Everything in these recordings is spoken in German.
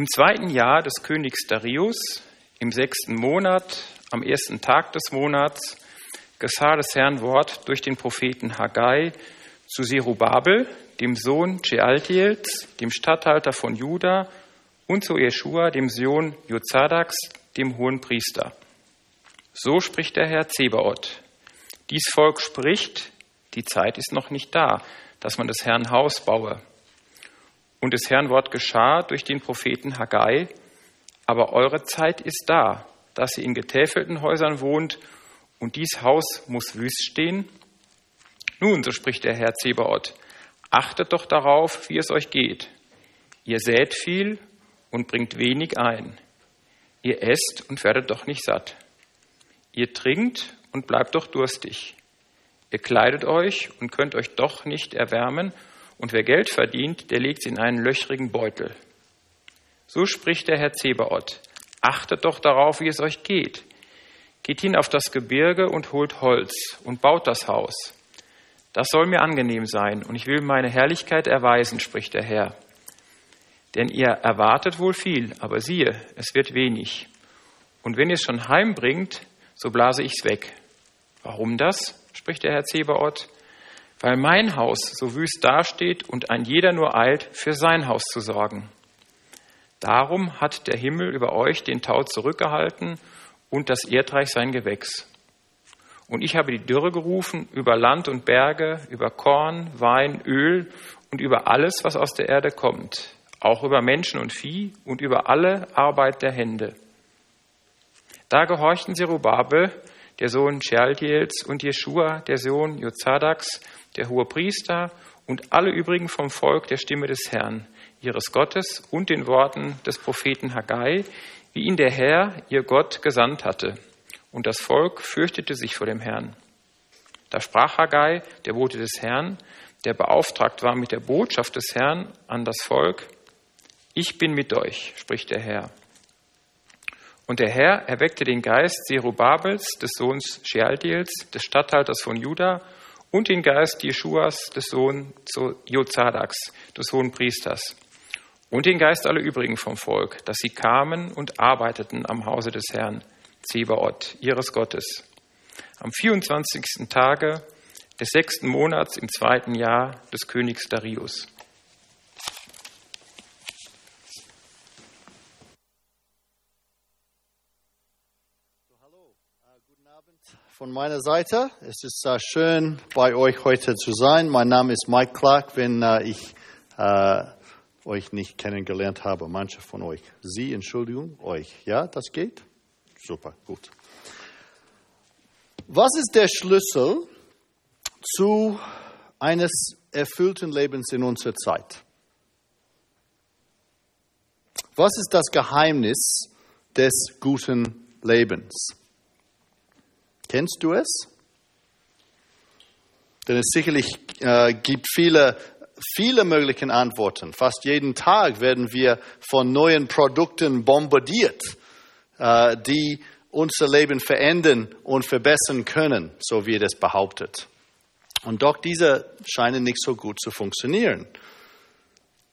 Im zweiten Jahr des Königs Darius, im sechsten Monat, am ersten Tag des Monats, geschah des Herrn Wort durch den Propheten Haggai zu Zerubabel, dem Sohn Shealtiels, dem Statthalter von Juda, und zu Jeschua, dem Sohn Jozadaks, dem hohen Priester. So spricht der Herr Zebaoth. Dies Volk spricht, die Zeit ist noch nicht da, dass man des Herrn Haus baue. Und des Herrn Wort geschah durch den Propheten Haggai, aber eure Zeit ist da, dass ihr in getäfelten Häusern wohnt, und dies Haus muss wüst stehen. Nun, so spricht der Herr Zebaoth, achtet doch darauf, wie es euch geht. Ihr sät viel und bringt wenig ein. Ihr esst und werdet doch nicht satt. Ihr trinkt und bleibt doch durstig. Ihr kleidet euch und könnt euch doch nicht erwärmen, und wer Geld verdient, der legt es in einen löchrigen Beutel. So spricht der Herr Zebaoth. Achtet doch darauf, wie es euch geht. Geht hin auf das Gebirge und holt Holz und baut das Haus. Das soll mir angenehm sein, und ich will meine Herrlichkeit erweisen, spricht der Herr. Denn ihr erwartet wohl viel, aber siehe, es wird wenig. Und wenn ihr es schon heimbringt, so blase ich's weg. Warum das? spricht der Herr Zebaoth. Weil mein Haus so wüst dasteht und ein jeder nur eilt, für sein Haus zu sorgen. Darum hat der Himmel über euch den Tau zurückgehalten und das Erdreich sein Gewächs. Und ich habe die Dürre gerufen über Land und Berge, über Korn, Wein, Öl und über alles, was aus der Erde kommt, auch über Menschen und Vieh und über alle Arbeit der Hände. Da gehorchten Zerubabel, der Sohn Shealtiels, und Jeschua, der Sohn Jozadaks, der hohe Priester, und alle übrigen vom Volk der Stimme des Herrn, ihres Gottes und den Worten des Propheten Haggai, wie ihn der Herr, ihr Gott, gesandt hatte. Und das Volk fürchtete sich vor dem Herrn. Da sprach Haggai, der Bote des Herrn, der beauftragt war mit der Botschaft des Herrn an das Volk, ich bin mit euch, spricht der Herr. Und der Herr erweckte den Geist Zerubabels, des Sohns Shealtiels, des Statthalters von Juda, und den Geist Jeschuas, des Sohns Jozadaks, des hohen Priesters, und den Geist aller übrigen vom Volk, dass sie kamen und arbeiteten am Hause des Herrn, Zebaoth, ihres Gottes. Am 24. Tage des sechsten Monats im zweiten Jahr des Königs Darius. Von meiner Seite. Es ist äh, schön, bei euch heute zu sein. Mein Name ist Mike Clark, wenn äh, ich äh, euch nicht kennengelernt habe. Manche von euch. Sie, Entschuldigung, euch. Ja, das geht? Super, gut. Was ist der Schlüssel zu eines erfüllten Lebens in unserer Zeit? Was ist das Geheimnis des guten Lebens? Kennst du es? Denn es sicherlich äh, gibt viele, viele mögliche Antworten. Fast jeden Tag werden wir von neuen Produkten bombardiert, äh, die unser Leben verändern und verbessern können, so wie es behauptet. Und doch diese scheinen nicht so gut zu funktionieren.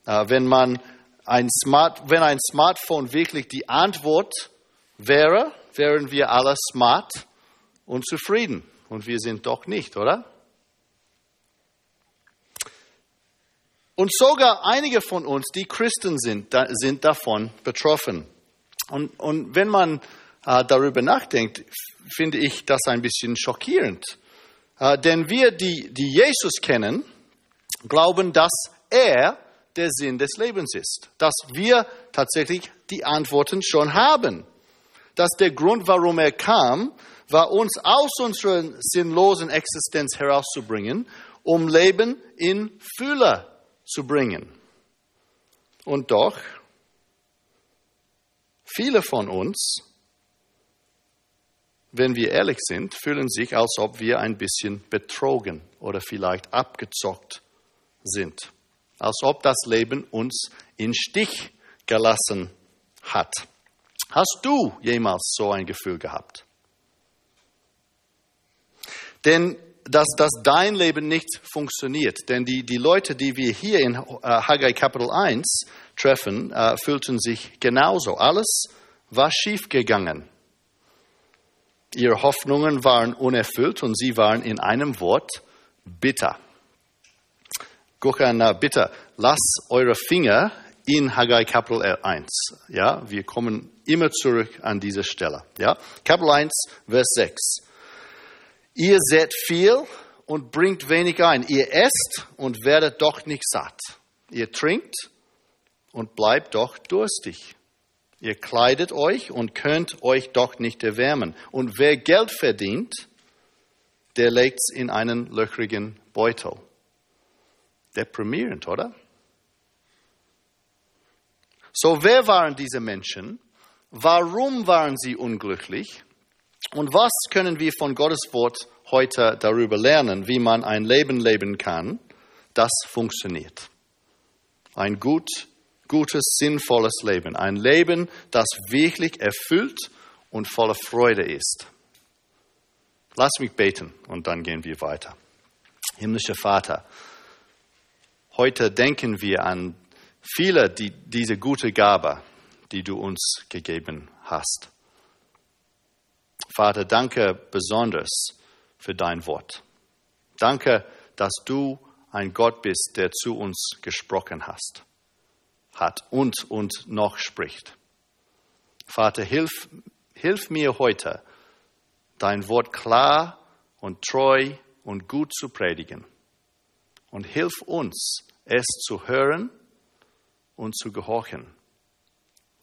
Äh, wenn man ein Smart, wenn ein Smartphone wirklich die Antwort wäre, wären wir alle smart und zufrieden. Und wir sind doch nicht, oder? Und sogar einige von uns, die Christen sind, sind davon betroffen. Und, und wenn man äh, darüber nachdenkt, finde ich das ein bisschen schockierend. Äh, denn wir, die, die Jesus kennen, glauben, dass er der Sinn des Lebens ist. Dass wir tatsächlich die Antworten schon haben. Dass der Grund, warum er kam, war uns aus unserer sinnlosen Existenz herauszubringen, um Leben in Fülle zu bringen. Und doch, viele von uns, wenn wir ehrlich sind, fühlen sich, als ob wir ein bisschen betrogen oder vielleicht abgezockt sind. Als ob das Leben uns in Stich gelassen hat. Hast du jemals so ein Gefühl gehabt? Denn dass, dass dein Leben nicht funktioniert. Denn die, die Leute, die wir hier in äh, Haggai Kapitel 1 treffen, äh, fühlten sich genauso. Alles war schiefgegangen. Ihre Hoffnungen waren unerfüllt und sie waren in einem Wort bitter. Gucken, bitte, lasst eure Finger in Haggai Kapitel 1. Ja, wir kommen immer zurück an diese Stelle. Ja, Kapitel 1, Vers 6. Ihr seht viel und bringt wenig ein. Ihr esst und werdet doch nicht satt. Ihr trinkt und bleibt doch durstig. Ihr kleidet euch und könnt euch doch nicht erwärmen. Und wer Geld verdient, der legt es in einen löchrigen Beutel. Deprimierend, oder? So, wer waren diese Menschen? Warum waren sie unglücklich? Und was können wir von Gottes Wort heute darüber lernen, wie man ein Leben leben kann, das funktioniert? Ein gut, gutes, sinnvolles Leben. Ein Leben, das wirklich erfüllt und voller Freude ist. Lass mich beten und dann gehen wir weiter. Himmlischer Vater, heute denken wir an viele die, diese gute Gabe, die du uns gegeben hast. Vater, danke besonders für dein Wort. Danke, dass du ein Gott bist, der zu uns gesprochen hast, hat und und noch spricht. Vater, hilf, hilf mir heute, dein Wort klar und treu und gut zu predigen. Und hilf uns, es zu hören und zu gehorchen.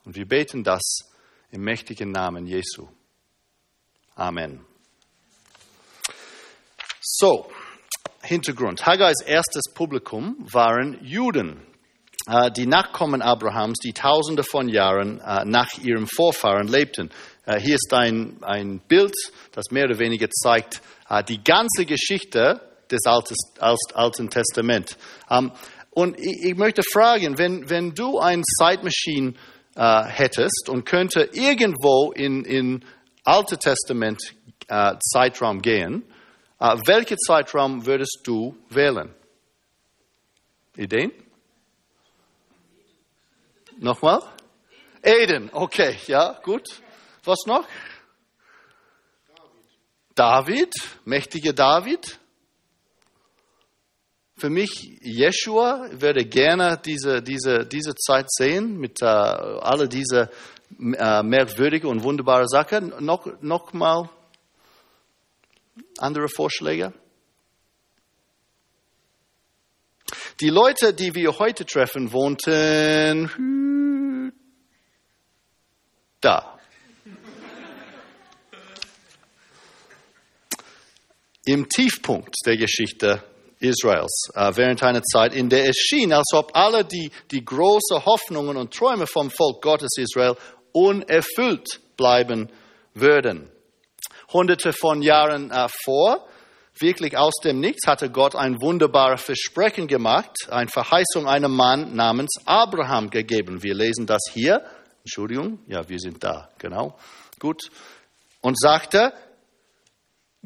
Und wir beten das im mächtigen Namen Jesu. Amen. So, Hintergrund. Haggais erstes Publikum waren Juden, äh, die Nachkommen Abrahams, die tausende von Jahren äh, nach ihrem Vorfahren lebten. Äh, hier ist ein, ein Bild, das mehr oder weniger zeigt die ganze Geschichte des Alten Testaments. Ähm, und ich, möchte fragen, wenn, wenn du eine Zeitmaschine hättest und könnte irgendwo in, in Alte Testament äh, Zeitraum gehen, äh, welchen Zeitraum würdest du wählen? Ideen? Nochmal? Eden, okay, ja, gut. Was noch? David, mächtiger David. Für mich, Jeshua würde gerne diese, diese, diese Zeit sehen mit äh, all diese äh, merkwürdige und wunderbare Sachen. Noch, noch mal andere Vorschläge? Die Leute, die wir heute treffen, wohnten da. Im Tiefpunkt der Geschichte Israels äh, während einer Zeit, in der es schien, als ob alle die, die großen Hoffnungen und Träume vom Volk Gottes Israel unerfüllt bleiben würden. Hunderte von Jahren äh, vor, wirklich aus dem Nichts, hatte Gott ein wunderbares Versprechen gemacht, eine Verheißung einem Mann namens Abraham gegeben. Wir lesen das hier. Entschuldigung, ja, wir sind da, genau. Gut. Und sagte,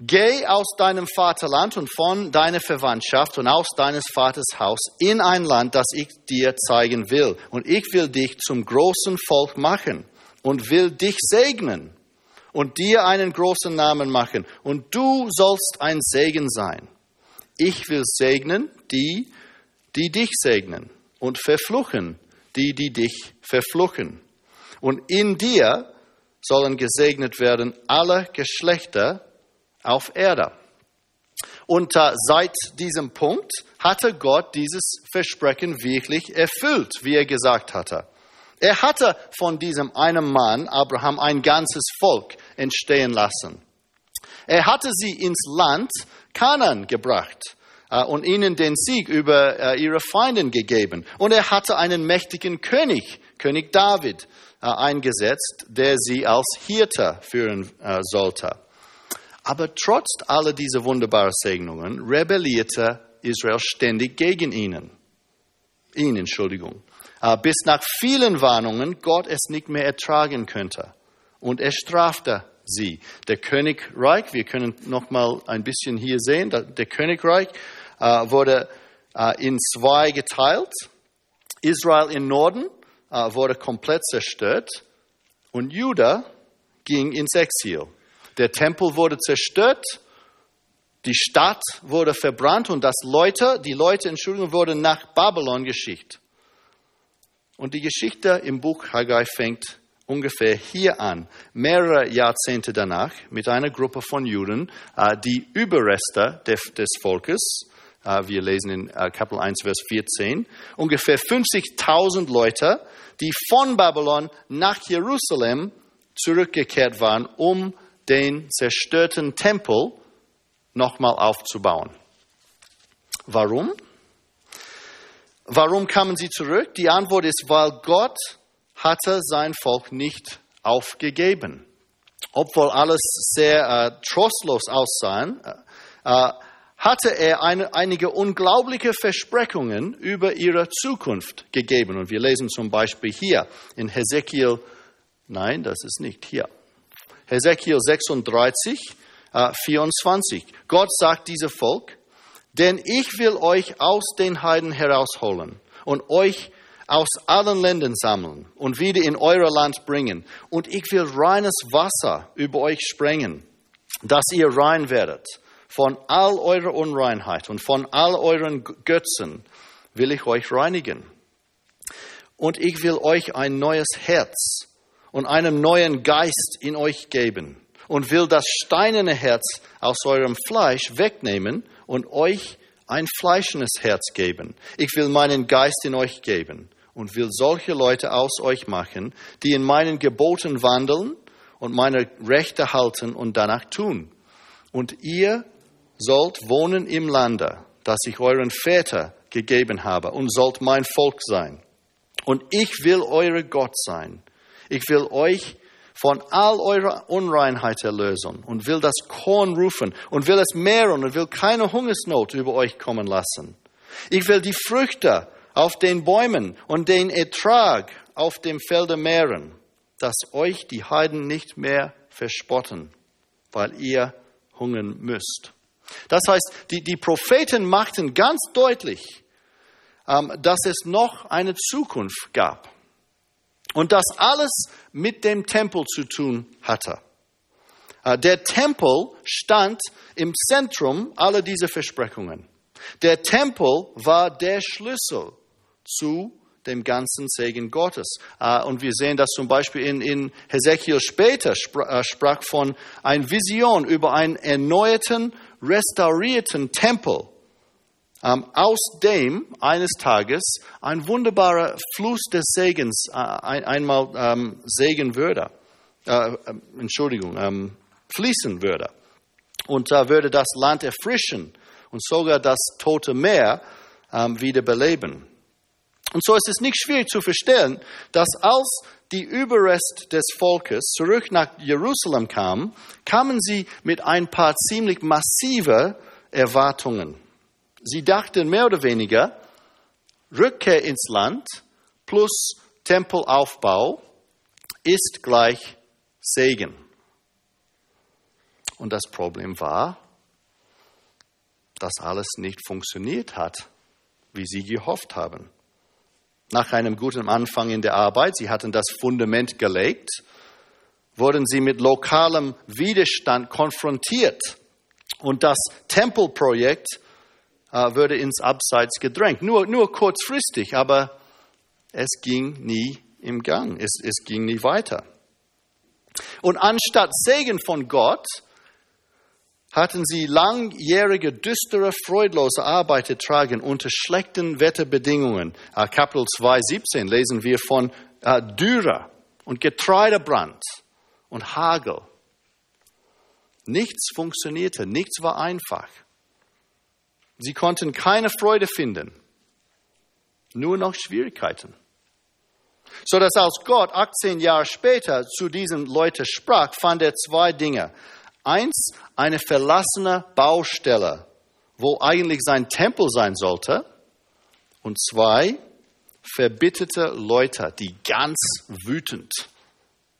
Geh aus deinem Vaterland und von deiner Verwandtschaft und aus deines Vaters Haus in ein Land, das ich dir zeigen will. Und ich will dich zum großen Volk machen und will dich segnen und dir einen großen Namen machen. Und du sollst ein Segen sein. Ich will segnen die, die dich segnen und verfluchen die, die dich verfluchen. Und in dir sollen gesegnet werden alle Geschlechter auf Erde. Und äh, seit diesem Punkt hatte Gott dieses Versprechen wirklich erfüllt, wie er gesagt hatte. Er hatte von diesem einen Mann, Abraham, ein ganzes Volk entstehen lassen. Er hatte sie ins Land Kanan gebracht äh, und ihnen den Sieg über äh, ihre Feinden gegeben. Und er hatte einen mächtigen König, König David, äh, eingesetzt, der sie als Hirte führen sollte. Aber trotz aller dieser wunderbaren Segnungen rebellierte Israel ständig gegen ihnen. Ihn, Entschuldigung. Äh, bis nach vielen Warnungen Gott es nicht mehr ertragen könnte. Und er strafte sie. Der Königreich, wir können noch mal ein bisschen hier sehen, der Königreich äh, wurde äh, in zwei geteilt. Israel im Norden wurde komplett zerstört und Juda ging ins Exil. Der Tempel wurde zerstört, die Stadt wurde verbrannt und das Leute, die Leute, Entschuldigung, wurden nach Babylon geschickt. Und die Geschichte im Buch Haggai fängt ungefähr hier an, mehrere Jahrzehnte danach, mit einer Gruppe von Juden, äh, die Überreste des Volkes, äh, wir lesen in äh, Kapitel 1, Vers 14, ungefähr 50.000 Leute, die von Babylon nach Jerusalem zurückgekehrt waren, um den zerstörten Tempel nochmal aufzubauen. Warum? Warum kamen sie zurück? Die Antwort ist, weil Gott hatte sein Volk nicht aufgegeben. Obwohl alles sehr äh, trostlos aussah, äh, hatte er eine, einige unglaubliche Versprechungen über ihre Zukunft gegeben. Und wir lesen zum Beispiel hier in Hesekiel, nein, das ist nicht hier. Hesekiel 36, äh, 24. Gott sagt diesem Volk, denn ich will euch aus den Heiden herausholen und euch aus allen Ländern sammeln und wieder in euer Land bringen. Und ich will reines Wasser über euch sprengen, dass ihr rein werdet von all eurer Unreinheit und von all euren Götzen will ich euch reinigen. Und ich will euch ein neues Herz und einen neuen Geist in euch geben und will das steinerne Herz aus eurem Fleisch wegnehmen und euch ein fleischendes Herz geben. Ich will meinen Geist in euch geben und will solche Leute aus euch machen, die in meinen Geboten wandeln und meine Rechte halten und danach tun. Und ihr sollt wohnen im Lande, das ich euren Väter gegeben habe, und sollt mein Volk sein. Und ich will eure Gott sein. Ich will euch von all eurer Unreinheit erlösen und will das Korn rufen und will es mehren und will keine Hungersnot über euch kommen lassen. Ich will die Früchte auf den Bäumen und den Ertrag auf dem Felde mehren, dass euch die Heiden nicht mehr verspotten, weil ihr hungern müsst. Das heißt, die, die Propheten machten ganz deutlich, ähm, dass es noch eine Zukunft gab und das alles mit dem Tempel zu tun hatte. Äh, der Tempel stand im Zentrum aller dieser Versprechungen. Der Tempel war der Schlüssel zu dem ganzen Segen Gottes. Äh, und wir sehen das zum Beispiel in, in Hesekiel später, äh, sprach von einer Vision über einen erneuerten restaurierten Tempel, aus dem eines Tages ein wunderbarer Fluss des Segens äh, ein, einmal ähm, segen würde, äh, äh, Entschuldigung, ähm, fließen würde. Und da würde das Land erfrischen und sogar das tote Meer ähm, wieder beleben. Und so ist es nicht schwierig zu verstehen, dass als die Überrest des Volkes zurück nach Jerusalem kamen, kamen sie mit ein paar ziemlich massive Erwartungen. Sie dachten mehr oder weniger, Rückkehr ins Land plus Tempelaufbau ist gleich Segen. Und das Problem war, dass alles nicht funktioniert hat, wie sie gehofft haben nach einem guten Anfang in der Arbeit, sie hatten das Fundament gelegt, wurden sie mit lokalem Widerstand konfrontiert. Und das Tempelprojekt äh, wurde ins Abseits gedrängt. Nur, nur kurzfristig, aber es ging nie im Gang. Es, es ging nie weiter. Und anstatt Segen von Gott hatten sie langjährige, düstere, freudlose Arbeit ertragen unter schlechten Wetterbedingungen. Äh, Kapitel 2, 17 lesen wir von äh, Dürre und Getreidebrand und Hagel. Nichts funktionierte, nichts war einfach. Sie konnten keine Freude finden, nur noch Schwierigkeiten. So dass als Gott 18 Jahre später zu diesen Leuten sprach, fand er zwei Dinge. Eins, eine verlassene Baustelle, wo eigentlich sein Tempel sein sollte. Und zwei, verbitterte Leute, die ganz wütend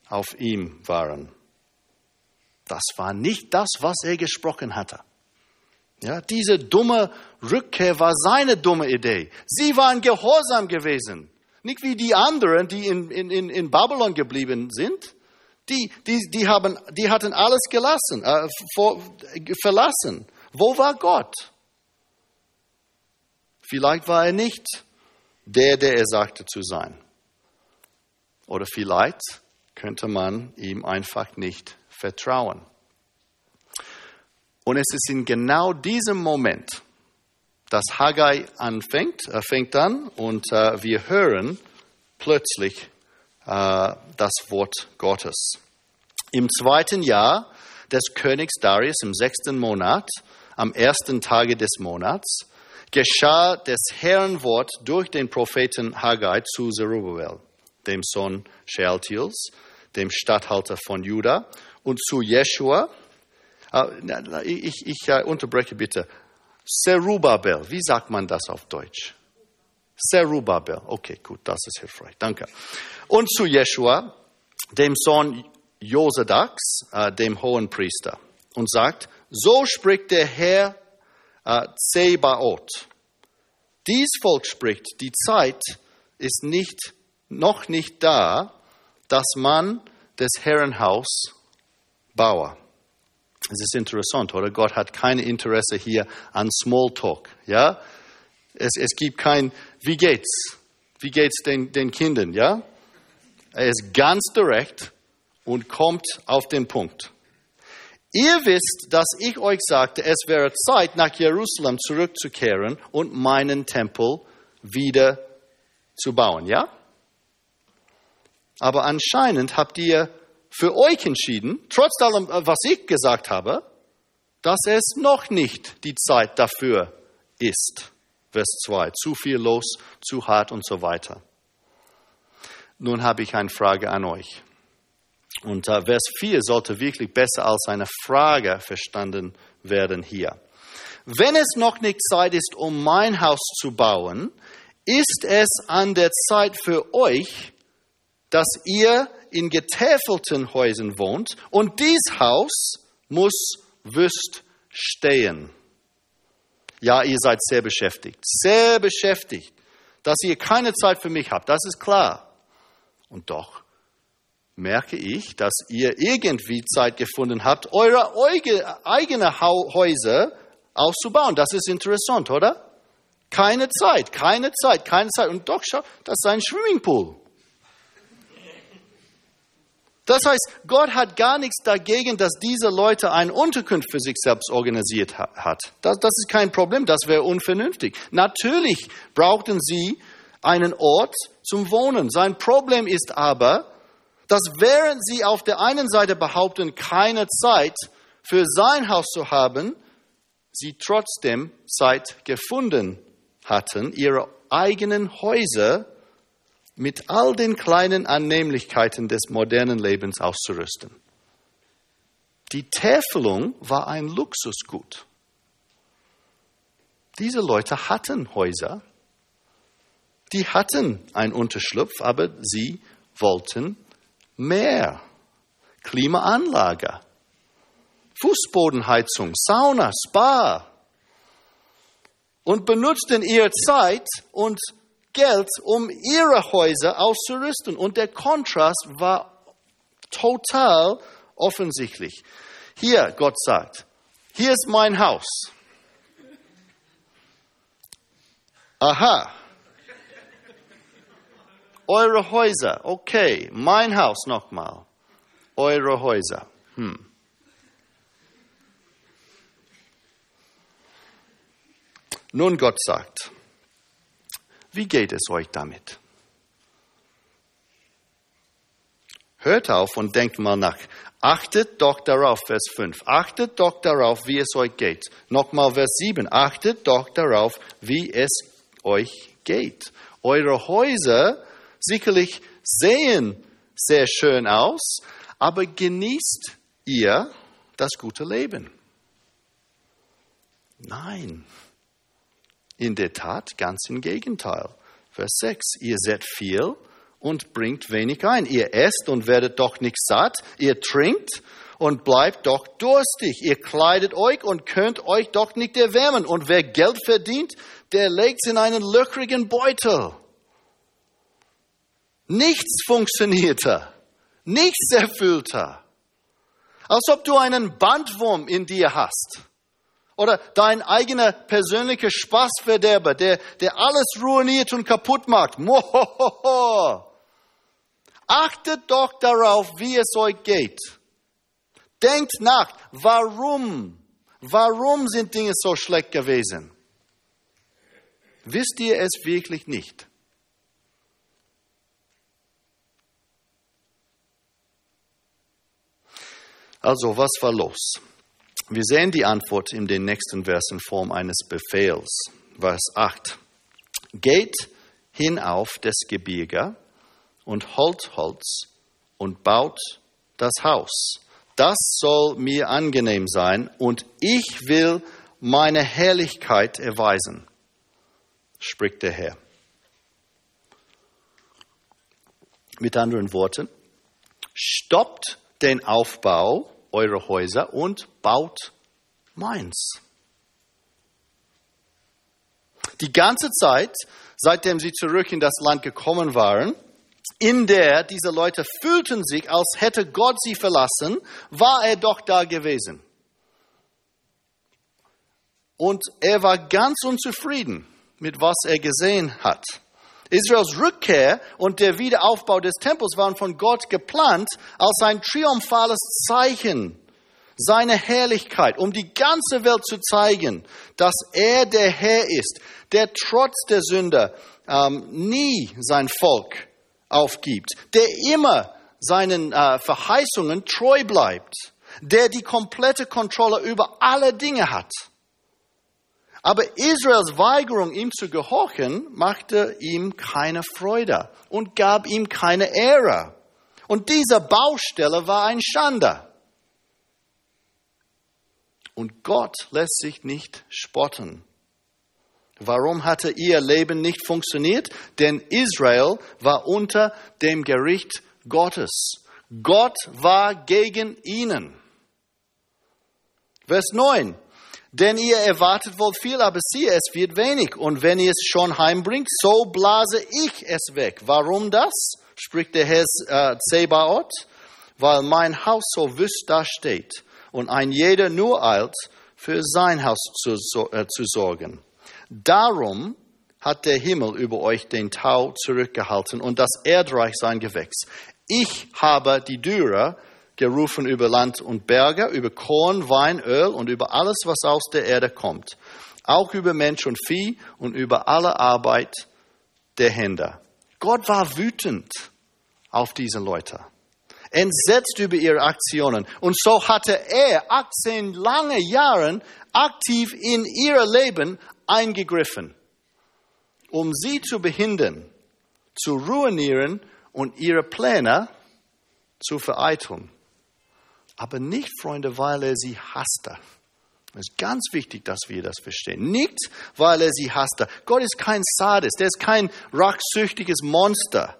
auf ihm waren. Das war nicht das, was er gesprochen hatte. Ja, diese dumme Rückkehr war seine dumme Idee. Sie waren gehorsam gewesen. Nicht wie die anderen, die in, in, in Babylon geblieben sind. Die, die, die, haben, die hatten alles gelassen, äh, vor, verlassen. Wo war Gott? Vielleicht war er nicht der, der er sagte zu sein. Oder vielleicht könnte man ihm einfach nicht vertrauen. Und es ist in genau diesem Moment, dass Haggai anfängt, er fängt an und äh, wir hören plötzlich äh, das Wort Gottes. Im zweiten Jahr des Königs Darius, im sechsten Monat, am ersten Tage des Monats, geschah des Herrn Wort durch den Propheten Haggai zu Zerubbabel, dem Sohn Shealtiels, dem Statthalter von Juda, und zu Jeschua. Äh, ich, ich unterbreche bitte. Zerubbabel, wie sagt man das auf Deutsch? Zerubbabel. Okay, gut, das ist hilfreich. Danke. Und zu Jeschua, dem Sohn Josedaks, äh, dem hohen Priester, und sagt, so spricht der Herr äh, Zebaoth. Dies Volk spricht, die Zeit ist nicht, noch nicht da, dass man des Herrenhaus baue. Es ist interessant, oder? Gott hat kein Interesse hier an Smalltalk. Ja? Es, es gibt kein, wie geht's? Wie geht's den, den Kindern? Ja? Er ist ganz direkt und kommt auf den Punkt. Ihr wisst, dass ich euch sagte, es wäre Zeit, nach Jerusalem zurückzukehren und meinen Tempel wieder zu bauen, ja? Aber anscheinend habt ihr für euch entschieden, trotz allem, äh, was ich gesagt habe, dass es noch nicht die Zeit dafür ist. Vers 2. Zu viel los, zu hart und so weiter. Nun habe ich eine Frage an euch. Und äh, Vers 4 sollte wirklich besser als eine Frage verstanden werden hier. Wenn es noch nicht Zeit ist, um mein Haus zu bauen, ist es an der Zeit für euch, dass ihr in getäfelten Häusern wohnt und dies Haus muss wüst stehen. Ja, ihr seid sehr beschäftigt, sehr beschäftigt, dass ihr keine Zeit für mich habt, das ist klar. Und doch merke ich, dass ihr irgendwie Zeit gefunden habt, eure eigene Häuser auszubauen. Das ist interessant, oder? Keine Zeit, keine Zeit, keine Zeit. Und doch, schau, das ist ein Swimmingpool. Das heißt, Gott hat gar nichts dagegen, dass diese Leute eine Unterkunft für sich selbst organisiert hat. Das, das ist kein Problem, das wäre unvernünftig. Natürlich brauchten sie einen Ort zum Wohnen. Sein Problem ist aber, dass während sie auf der einen Seite behaupten, keine Zeit für sein Haus zu haben, sie trotzdem Zeit gefunden hatten, ihre eigenen Häuser mit all den kleinen Annehmlichkeiten des modernen Lebens auszurüsten. Die Täfelung war ein Luxusgut. Diese Leute hatten Häuser, die hatten einen Unterschlupf, aber sie wollten mehr. Klimaanlage, Fußbodenheizung, Sauna, Spa und benutzten ihre Zeit und Geld, um ihre Häuser auszurüsten. Und der Kontrast war total offensichtlich. Hier, Gott sagt, hier ist mein Haus. Aha. Eure Häuser, okay. Mein Haus nochmal. Eure Häuser. Hm. Nun Gott sagt, wie geht es euch damit? Hört auf und denkt mal nach. Achtet doch darauf, Vers 5. Achtet doch darauf, wie es euch geht. Nochmal Vers 7. Achtet doch darauf, wie es euch geht. Eure Häuser sicherlich sehen sehr schön aus, aber genießt ihr das gute Leben? Nein. In der Tat ganz im Gegenteil. Vers 6. Ihr seid viel und bringt wenig ein. Ihr esst und werdet doch nicht satt. Ihr trinkt und bleibt doch durstig. Ihr kleidet euch und könnt euch doch nicht erwärmen. Und wer Geld verdient, der legt es in einen löchrigen Beutel. Nichts funktionierter, nichts erfüllter. Als ob du einen Bandwurm in dir hast. Oder dein eigener persönlicher Spaßverderber, der, der alles ruiniert und kaputt macht. Mohohoho. Achtet doch darauf, wie es euch geht. Denkt nach, warum? Warum sind Dinge so schlecht gewesen? Wisst ihr es wirklich nicht? Also, was war los? Wir sehen die Antwort in den nächsten Versen in Form eines Befehls. Vers 8. Geht hinauf des Gebirge und holt Holz und baut das Haus. Das soll mir angenehm sein und ich will meine Herrlichkeit erweisen, spricht der Herr. Mit anderen Worten, stoppt den Aufbau eurer Häuser und baut meins. Die ganze Zeit, seitdem sie zurück in das Land gekommen waren, in der diese Leute fühlten sich, als hätte Gott sie verlassen, war er doch da gewesen. Und er war ganz unzufrieden mit was er gesehen hat. Israels Rückkehr und der Wiederaufbau des Tempels waren von Gott geplant als ein triumphales Zeichen seiner Herrlichkeit, um die ganze Welt zu zeigen, dass er der Herr ist, der trotz der Sünder ähm, nie sein Volk aufgibt, der immer seinen äh, Verheißungen treu bleibt, der die komplette Kontrolle über alle Dinge hat. Aber Israels Weigerung, ihm zu gehorchen, machte ihm keine Freude und gab ihm keine Ehre. Und diese Baustelle war ein Schande. Und Gott lässt sich nicht spotten. Warum hatte ihr Leben nicht funktioniert? Denn Israel war unter dem Gericht Gottes. Gott war gegen ihnen. Vers 9. Denn ihr erwartet wohl viel, aber siehe, es wird wenig. Und wenn ihr es schon heimbringt, so blase ich es weg. Warum das? spricht der Herr äh, Zebaoth. Weil mein Haus so wüst da steht und ein jeder nur eilt, für sein Haus zu, äh, zu sorgen. Darum hat der Himmel über euch den Tau zurückgehalten und das Erdreich sein Gewächs. Ich habe die Dürre gerufen über Land und Berge, über Korn, Wein, Öl und über alles, was aus der Erde kommt. Auch über Mensch und Vieh und über alle Arbeit der Hände. Gott war wütend auf diese Leute, entsetzt über ihre Aktionen. Und so hatte er 18 lange Jahre aktiv in ihr Leben eingegriffen, um sie zu behindern, zu ruinieren und ihre Pläne zu vereiteln aber nicht, Freunde, weil er sie hasste. Es ist ganz wichtig, dass wir das verstehen. Nicht, weil er sie hasste. Gott ist kein Sadist, er ist kein rachsüchtiges Monster,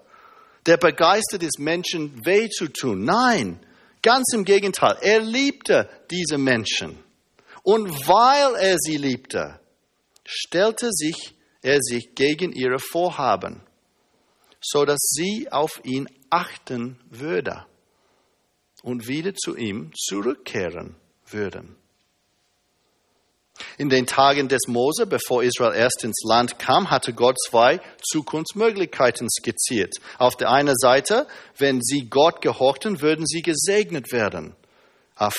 der begeistert ist, Menschen weh zu tun. Nein, ganz im Gegenteil. Er liebte diese Menschen. Und weil er sie liebte, stellte sich er sich gegen ihre Vorhaben, so dass sie auf ihn achten würde und wieder zu ihm zurückkehren würden. In den Tagen des Mose, bevor Israel erst ins Land kam, hatte Gott zwei Zukunftsmöglichkeiten skizziert. Auf der einen Seite, wenn sie Gott gehorchten, würden sie gesegnet werden.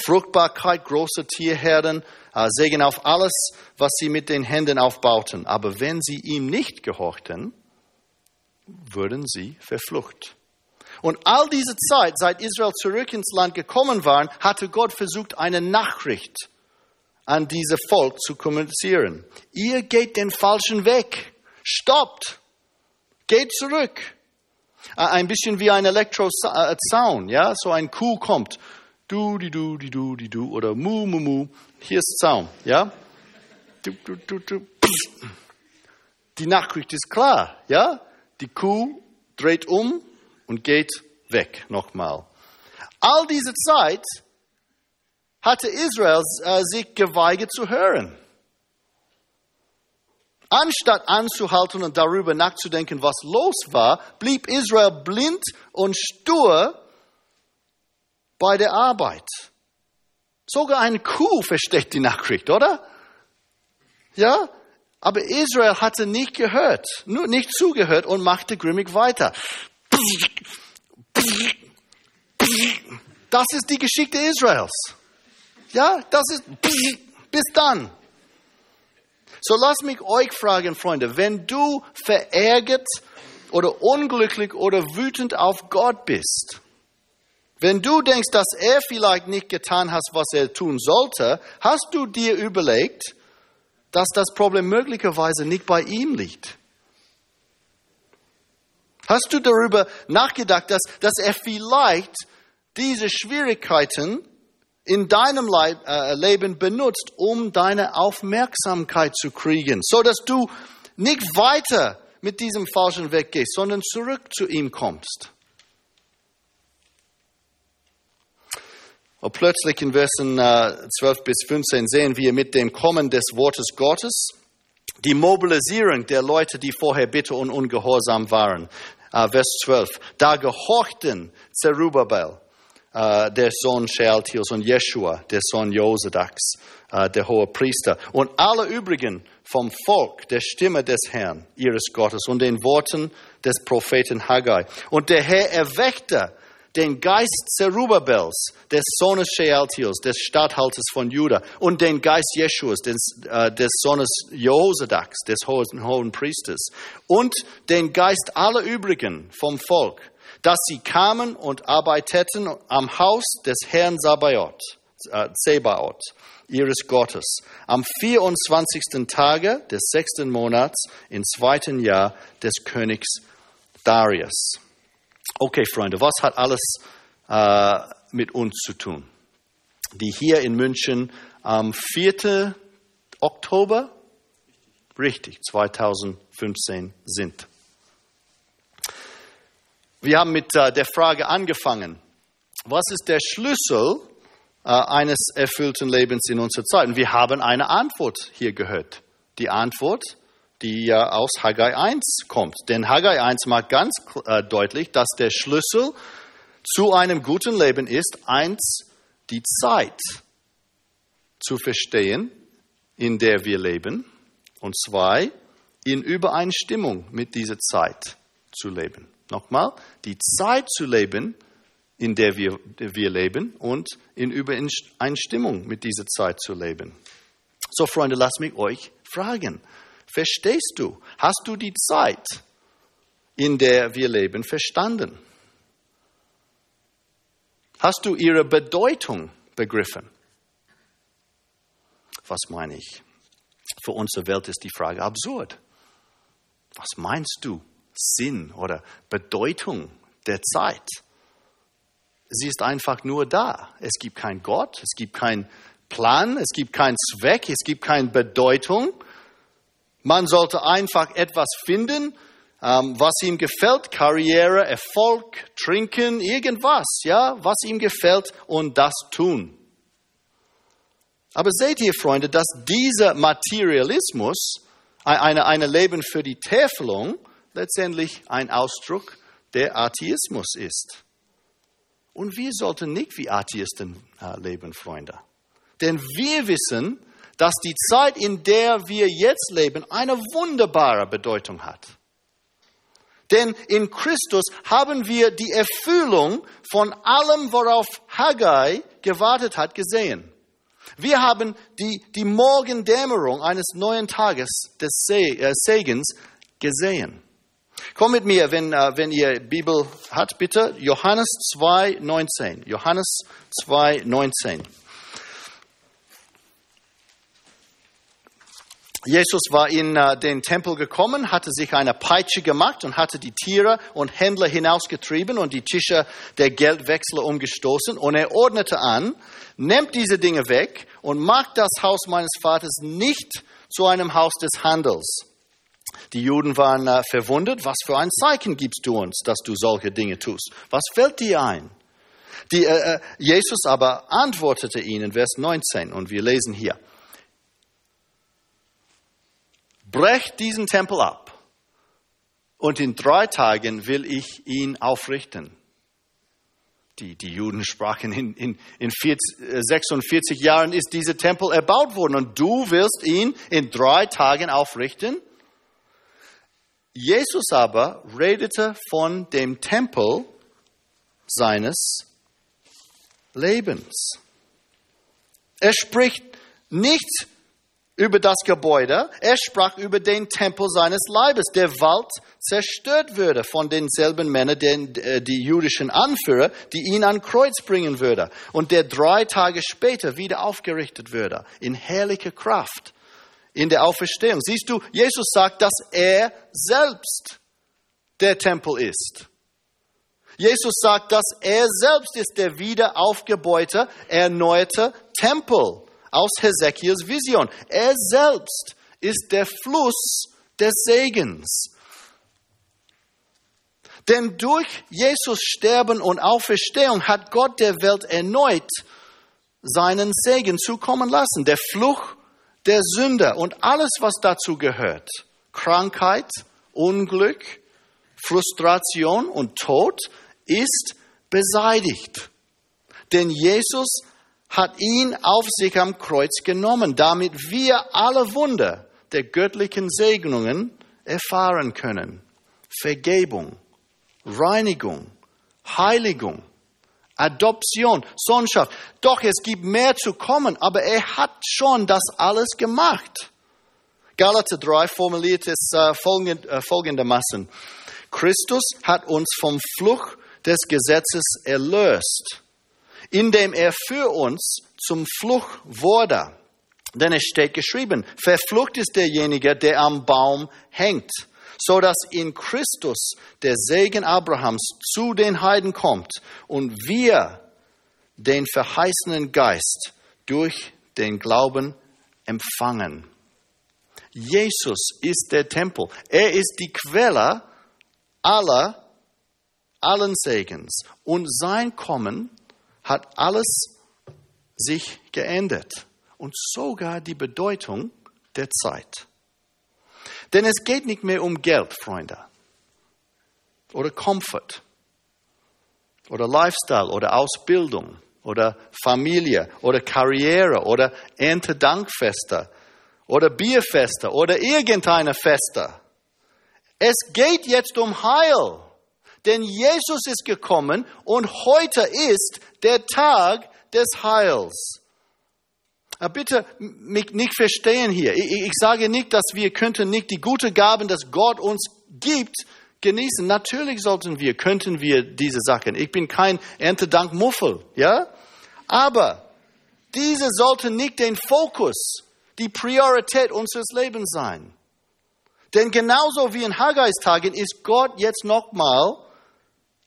Fruchtbarkeit, große Tierherden, Segen auf alles, was sie mit den Händen aufbauten. Aber wenn sie ihm nicht gehorchten, würden sie verflucht. Und all diese Zeit, seit Israel zurück ins Land gekommen war, hatte Gott versucht, eine Nachricht an dieses Volk zu kommunizieren. Ihr geht den falschen Weg. Stoppt. Geht zurück. Ein bisschen wie ein Elektrozaun, ja? So ein Kuh kommt. Du, die, du, die, du, die, du, oder mu, mu, mu. Hier ist Zaun, ja? Du, du, du, du. Die Nachricht ist klar, ja? Die Kuh dreht um, und geht weg nochmal. All diese Zeit hatte Israel äh, sich geweigert zu hören. Anstatt anzuhalten und darüber nachzudenken, was los war, blieb Israel blind und stur bei der Arbeit. Sogar ein Kuh versteht die Nachricht, oder? Ja? Aber Israel hatte nicht gehört, nicht zugehört und machte grimmig weiter. Das ist die Geschichte Israels. Ja, das ist bis dann. So lasst mich euch fragen, Freunde, wenn du verärgert oder unglücklich oder wütend auf Gott bist, wenn du denkst, dass er vielleicht nicht getan hat, was er tun sollte, hast du dir überlegt, dass das Problem möglicherweise nicht bei ihm liegt? Hast du darüber nachgedacht, dass, dass er vielleicht diese Schwierigkeiten in deinem äh, Leben benutzt, um deine Aufmerksamkeit zu kriegen, so dass du nicht weiter mit diesem falschen Weg gehst, sondern zurück zu ihm kommst. Und plötzlich in Versen 12 äh, bis 15 sehen wir mit dem Kommen des Wortes Gottes die Mobilisierung der Leute, die vorher bitter und ungehorsam waren. Äh, Vers 12. Da gehorchten Zerubbabel, äh, der Sohn Shealtiels, und Jeshua, der Sohn Josedaks, äh, der hohe Priester, und alle übrigen vom Volk der Stimme des Herrn, ihres Gottes, und den Worten des Propheten Haggai. Und der Herr erweckte den Geist Zerubbabels, des Sohnes Shealtiels, des Statthalters von Juda, und den Geist Jeschuas, des, äh, des Sohnes Josedaks, des hohen, hohen Priesters, und den Geist aller übrigen vom Volk, dass sie kamen und arbeiteten am Haus des Herrn Sabaoth, äh, Zebaoth, ihres Gottes, am 24. Tage des sechsten Monats im zweiten Jahr des Königs Darius. Okay, Freunde, was hat alles äh, mit uns zu tun? Die hier in München am 4. Oktober, richtig, 2015 sind. Wir haben mit äh, der Frage angefangen, was ist der Schlüssel äh, eines erfüllten Lebens in unserer Zeit? Und wir haben eine Antwort hier gehört. Die Antwort, die ja aus Haggai 1 kommt. Denn Haggai 1 macht ganz äh, deutlich, dass der Schlüssel zu einem guten Leben ist, eins, die Zeit zu verstehen, in der wir leben, und zwei, in Übereinstimmung mit dieser Zeit zu leben. Nochmal, die Zeit zu leben, in der wir, wir leben und in Übereinstimmung mit dieser Zeit zu leben. So, Freunde, lasst mich euch fragen. Verstehst du? Hast du die Zeit, in der wir leben, verstanden? Hast du ihre Bedeutung begriffen? Was meine ich? Für unsere Welt ist die Frage absurd. Was meinst du? Sinn oder Bedeutung der Zeit. Sie ist einfach nur da. Es gibt keinen Gott, es gibt keinen Plan, es gibt keinen Zweck, es gibt keine Bedeutung. Man sollte einfach etwas finden, ähm, was ihm gefällt, Karriere, Erfolg, Trinken, irgendwas, ja, was ihm gefällt und das tun. Aber seht ihr, Freunde, dass dieser Materialismus, eine, eine Leben für die Täfelung, letztendlich ein Ausdruck der Atheismus ist. Und wir sollten nicht wie Atheisten äh, leben, Freunde. Denn wir wissen, dass die Zeit, in der wir jetzt leben, eine wunderbare Bedeutung hat. Denn in Christus haben wir die Erfüllung von allem, worauf Haggai gewartet hat, gesehen. Wir haben die, die Morgendämmerung eines neuen Tages des äh, Segens gesehen. Komm mit mir, wenn, äh, wenn ihr Bibel habt, bitte. Johannes 2, 19. Johannes 2, 19. Jesus war in äh, den Tempel gekommen, hatte sich eine Peitsche gemacht und hatte die Tiere und Händler hinausgetrieben und die Tische der Geldwechsler umgestoßen. Und er ordnete an, nehmt diese Dinge weg und macht das Haus meines Vaters nicht zu einem Haus des Handels. Die Juden waren äh, verwundert. Was für ein Zeichen gibst du uns, dass du solche Dinge tust? Was fällt dir ein? Die, äh, äh Jesus aber antwortete ihnen, Vers 19, und wir lesen hier. Brecht diesen Tempel ab und in drei Tagen will ich ihn aufrichten. Die, die Juden sprachen, in, in, in 40, 46 äh, Jahren ist dieser Tempel erbaut worden und du wirst ihn in drei Tagen aufrichten. Jesus aber redete von dem Tempel seines Lebens. Er spricht nicht über das Gebäude, er sprach über den Tempel seines Leibes, der bald zerstört würde von denselben Männern, den, äh, die jüdischen Anführer, die ihn an Kreuz bringen würde und der drei Tage später wieder aufgerichtet würde in herrlicher Kraft in der Auferstehung. Siehst du, Jesus sagt, dass er selbst der Tempel ist. Jesus sagt, dass er selbst ist der wieder aufgebaute, erneuerte Tempel aus Hesekiels Vision. Er selbst ist der Fluss des Segens. Denn durch Jesus Sterben und Auferstehung hat Gott der Welt erneut seinen Segen zukommen lassen. Der Fluch der Sünde und alles, was dazu gehört. Krankheit, Unglück, Frustration und Tod ist beseitigt. Denn Jesus hat ihn auf sich am Kreuz genommen, damit wir alle Wunder der göttlichen Segnungen erfahren können. Vergebung, Reinigung, Heiligung, Adoption, Sohnschaft. Doch es gibt mehr zu kommen, aber er hat schon das alles gemacht. Galater 3 formuliert es äh, äh, folgendermaßen. Christus hat uns vom Fluch des Gesetzes erlöst, indem er für uns zum Fluch wurde. Denn es steht geschrieben, verflucht ist derjenige, der am Baum hängt so dass in Christus der Segen Abrahams zu den Heiden kommt und wir den verheißenen Geist durch den Glauben empfangen. Jesus ist der Tempel. Er ist die Quelle aller, allen Segens. Und sein Kommen hat alles sich geändert. Und sogar die Bedeutung der Zeit. Denn es geht nicht mehr um Geld, Freunde. Oder Comfort. Oder Lifestyle. Oder Ausbildung. Oder Familie. Oder Karriere. Oder Erntedankfeste. Oder Bierfeste. Oder irgendeine Feste. Es geht jetzt um Heil. Denn Jesus ist gekommen und heute ist der Tag des Heils. Ah, bitte mich nicht verstehen hier. Ich, sage nicht, dass wir könnten nicht die guten Gaben, dass Gott uns gibt, genießen. Natürlich sollten wir, könnten wir diese Sachen. Ich bin kein Erntedankmuffel, ja? Aber diese sollten nicht den Fokus, die Priorität unseres Lebens sein. Denn genauso wie in Haggais Tagen ist Gott jetzt nochmal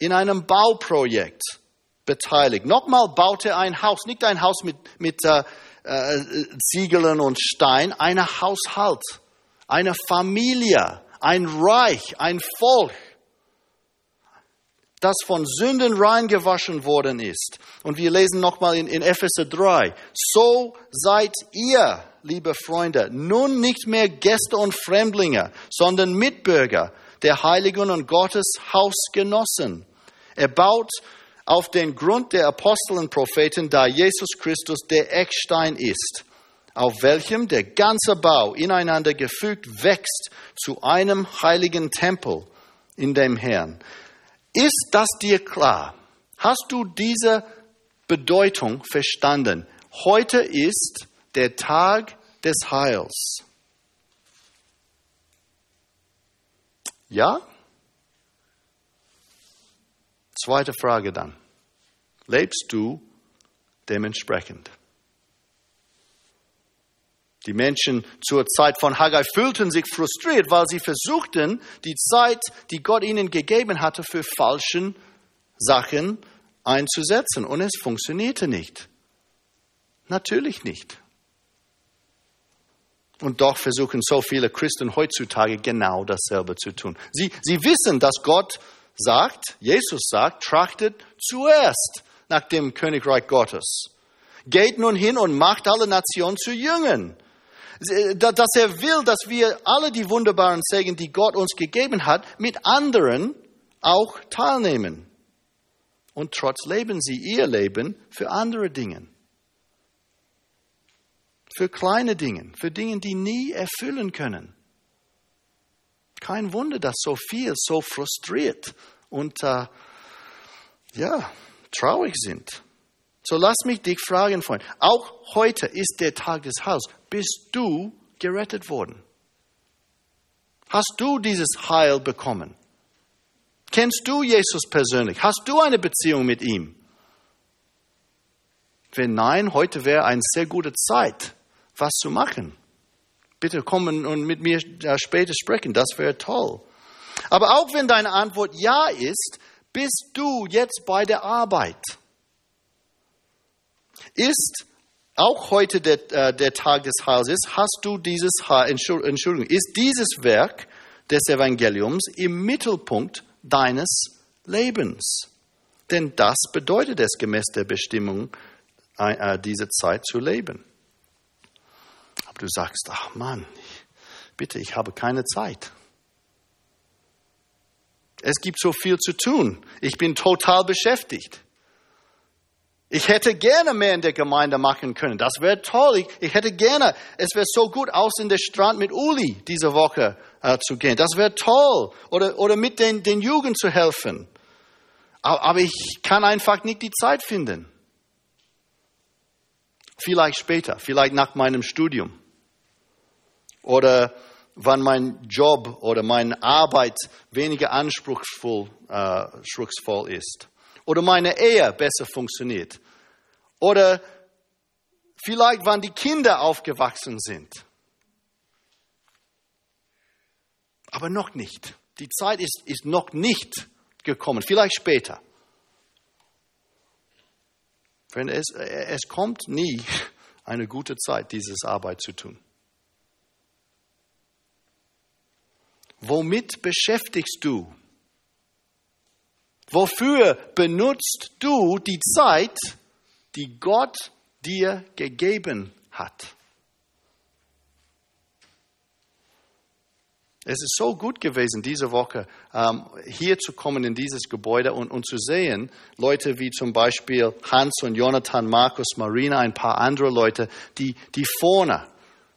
in einem Bauprojekt beteiligt. Nochmal baut er ein Haus, nicht ein Haus mit, mit äh, äh, Ziegeln und Stein, eine Haushalt, eine Familie, ein Reich, ein Volk, das von Sünden reingewaschen worden ist. Und wir lesen nochmal in, in Epheser 3, so seid ihr, liebe Freunde, nun nicht mehr Gäste und Fremdlinge, sondern Mitbürger der Heiligen und Gottes Hausgenossen. Er baut auf den Grund der Apostel und Propheten, da Jesus Christus der Eckstein ist, auf welchem der ganze Bau ineinander gefügt wächst zu einem heiligen Tempel in dem Herrn. Ist das dir klar? Hast du diese Bedeutung verstanden? Heute ist der Tag des Heils. Ja? Zweite Frage dann. Lebst du dementsprechend? Die Menschen zur Zeit von Haggai fühlten sich frustriert, weil sie versuchten, die Zeit, die Gott ihnen gegeben hatte, für falschen Sachen einzusetzen. Und es funktionierte nicht. Natürlich nicht. Und doch versuchen so viele Christen heutzutage genau dasselbe zu tun. Sie, sie wissen, dass Gott sagt, Jesus sagt, trachtet zuerst nach dem Königreich Gottes. Geht nun hin und macht alle Nationen zu Jüngern. dass er will, dass wir alle die wunderbaren Segen, die Gott uns gegeben hat, mit anderen auch teilnehmen. Und trotz leben sie ihr Leben für andere Dinge. Für kleine Dinge, für Dinge, die nie erfüllen können. Kein Wunder, dass so viel so frustriert und äh, ja, traurig sind. So lass mich dich fragen, Freund. Auch heute ist der Tag des Heils. Bist du gerettet worden? Hast du dieses Heil bekommen? Kennst du Jesus persönlich? Hast du eine Beziehung mit ihm? Wenn nein, heute wäre eine sehr gute Zeit, was zu machen. Bitte kommen und mit mir später sprechen, das wäre toll. Aber auch wenn deine Antwort ja ist, bist du jetzt bei der Arbeit. Ist auch heute der, äh, der Tag des Heils hast du dieses, Entschuldigung, ist dieses Werk des Evangeliums im Mittelpunkt deines Lebens. Denn das bedeutet es gemäß der Bestimmung, äh, diese Zeit zu leben. Aber du sagst, ach Mann, bitte, ich habe keine Zeit. Es gibt so viel zu tun. Ich bin total beschäftigt. Ich hätte gerne mehr in der Gemeinde machen können. Das wäre toll. Ich, ich, hätte gerne, es wäre so gut aus in der Strand mit Uli diese Woche äh, zu gehen. Das wäre toll. Oder, oder mit den, den Jugend zu helfen. Aber, aber ich kann einfach nicht die Zeit finden. Vielleicht später, vielleicht nach meinem Studium. Oder wann mein Job oder meine Arbeit weniger anspruchsvoll, äh, ist. Oder meine Ehe besser funktioniert. Oder vielleicht wann die Kinder aufgewachsen sind. Aber noch nicht. Die Zeit ist, ist noch nicht gekommen. Vielleicht später. Es, es kommt nie eine gute Zeit, diese Arbeit zu tun. Womit beschäftigst du? Wofür benutzt du die Zeit, die Gott dir gegeben hat? Es ist so gut gewesen, diese Woche ähm, hier zu kommen in dieses Gebäude und, und, zu sehen, Leute wie zum Beispiel Hans und Jonathan, Markus, Marina, ein paar andere Leute, die, die vorne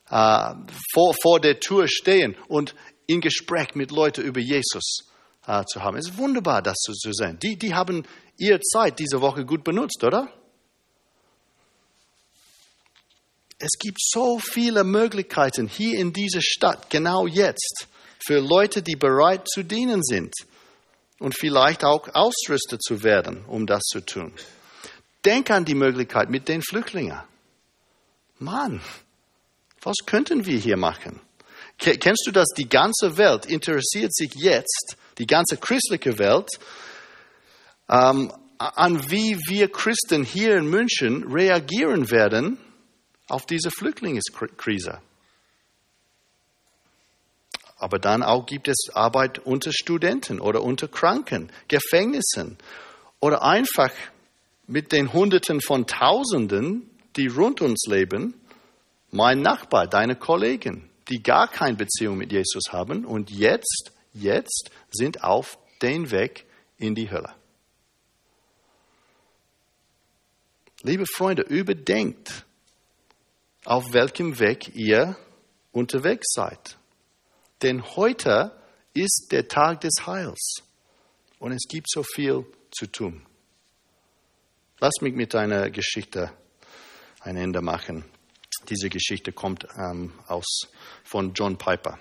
äh, vor, vor der Tür stehen und in Gespräch mit Leuten über Jesus äh, zu haben. Es ist wunderbar, das zu, zu sehen. Die, die haben ihre Zeit diese Woche gut benutzt, oder? Es gibt so viele Möglichkeiten hier in dieser Stadt, genau jetzt, für Leute, die bereit zu dienen sind und vielleicht auch ausgerüstet zu werden, um das zu tun. Denk an die Möglichkeit mit den Flüchtlingen. Mann, was könnten wir hier machen? Kennst du das? Die ganze Welt interessiert sich jetzt, die ganze christliche Welt, ähm, an wie wir Christen hier in München reagieren werden auf diese Flüchtlingskrise. Aber dann auch gibt es Arbeit unter Studenten oder unter Kranken, Gefängnissen oder einfach mit den Hunderten von Tausenden, die rund uns leben, mein Nachbar, deine Kollegen die gar keine Beziehung mit Jesus haben und jetzt, jetzt sind auf den Weg in die Hölle. Liebe Freunde, überdenkt, auf welchem Weg ihr unterwegs seid. Denn heute ist der Tag des Heils und es gibt so viel zu tun. Lass mich mit einer Geschichte ein Ende machen. Diese Geschichte kommt ähm, aus, von John Piper.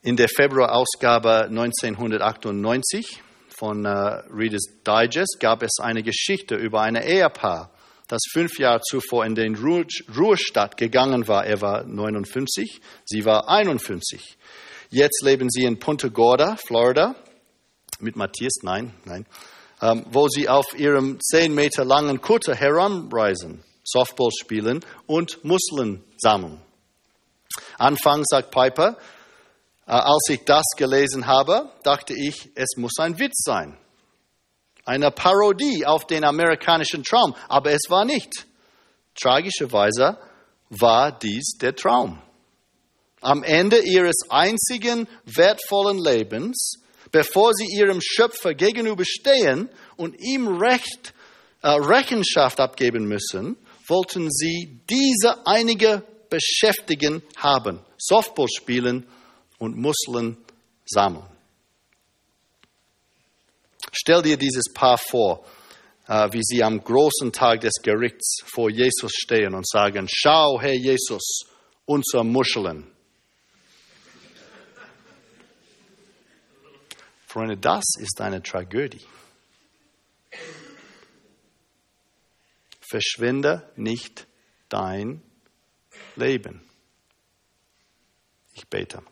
In der Februarausgabe 1998 von äh, Reader's Digest gab es eine Geschichte über ein Ehepaar, das fünf Jahre zuvor in den Ruhe, Ruhestand gegangen war. Er war 59, sie war 51. Jetzt leben sie in Punta Gorda, Florida, mit Matthias, nein, nein, ähm, wo sie auf ihrem zehn Meter langen Kutter herumreisen. Softball spielen und Muskeln sammeln. Anfangs sagt Piper, äh, als ich das gelesen habe, dachte ich, es muss ein Witz sein. Eine Parodie auf den amerikanischen Traum, aber es war nicht. Tragischerweise war dies der Traum. Am Ende ihres einzigen wertvollen Lebens, bevor sie ihrem Schöpfer gegenüberstehen und ihm Recht, äh, Rechenschaft abgeben müssen, wollten sie diese einige Beschäftigen haben. Softball spielen und Muskeln sammeln. Stell dir dieses Paar vor, äh, wie sie am großen Tag des Gerichts vor Jesus stehen und sagen, schau, Herr Jesus, unsere Muscheln. Freunde, das ist eine Tragödie. Verschwinde nicht dein Leben. Ich bete.